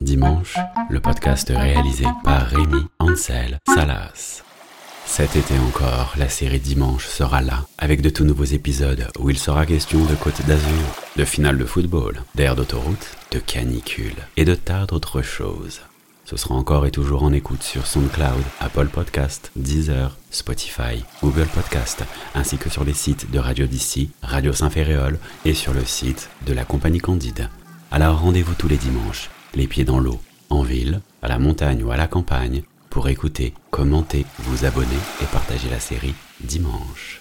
Dimanche, le podcast réalisé par Rémi Ansel Salas. Cet été encore, la série Dimanche sera là, avec de tout nouveaux épisodes où il sera question de Côte d'Azur, de finale de football, d'air d'autoroute, de canicule et de tas d'autres choses. Ce sera encore et toujours en écoute sur SoundCloud, Apple Podcast, Deezer, Spotify, Google Podcast, ainsi que sur les sites de Radio d'ici, Radio Saint-Féréol et sur le site de la Compagnie Candide. Alors rendez-vous tous les dimanches, les pieds dans l'eau, en ville, à la montagne ou à la campagne, pour écouter, commenter, vous abonner et partager la série Dimanche.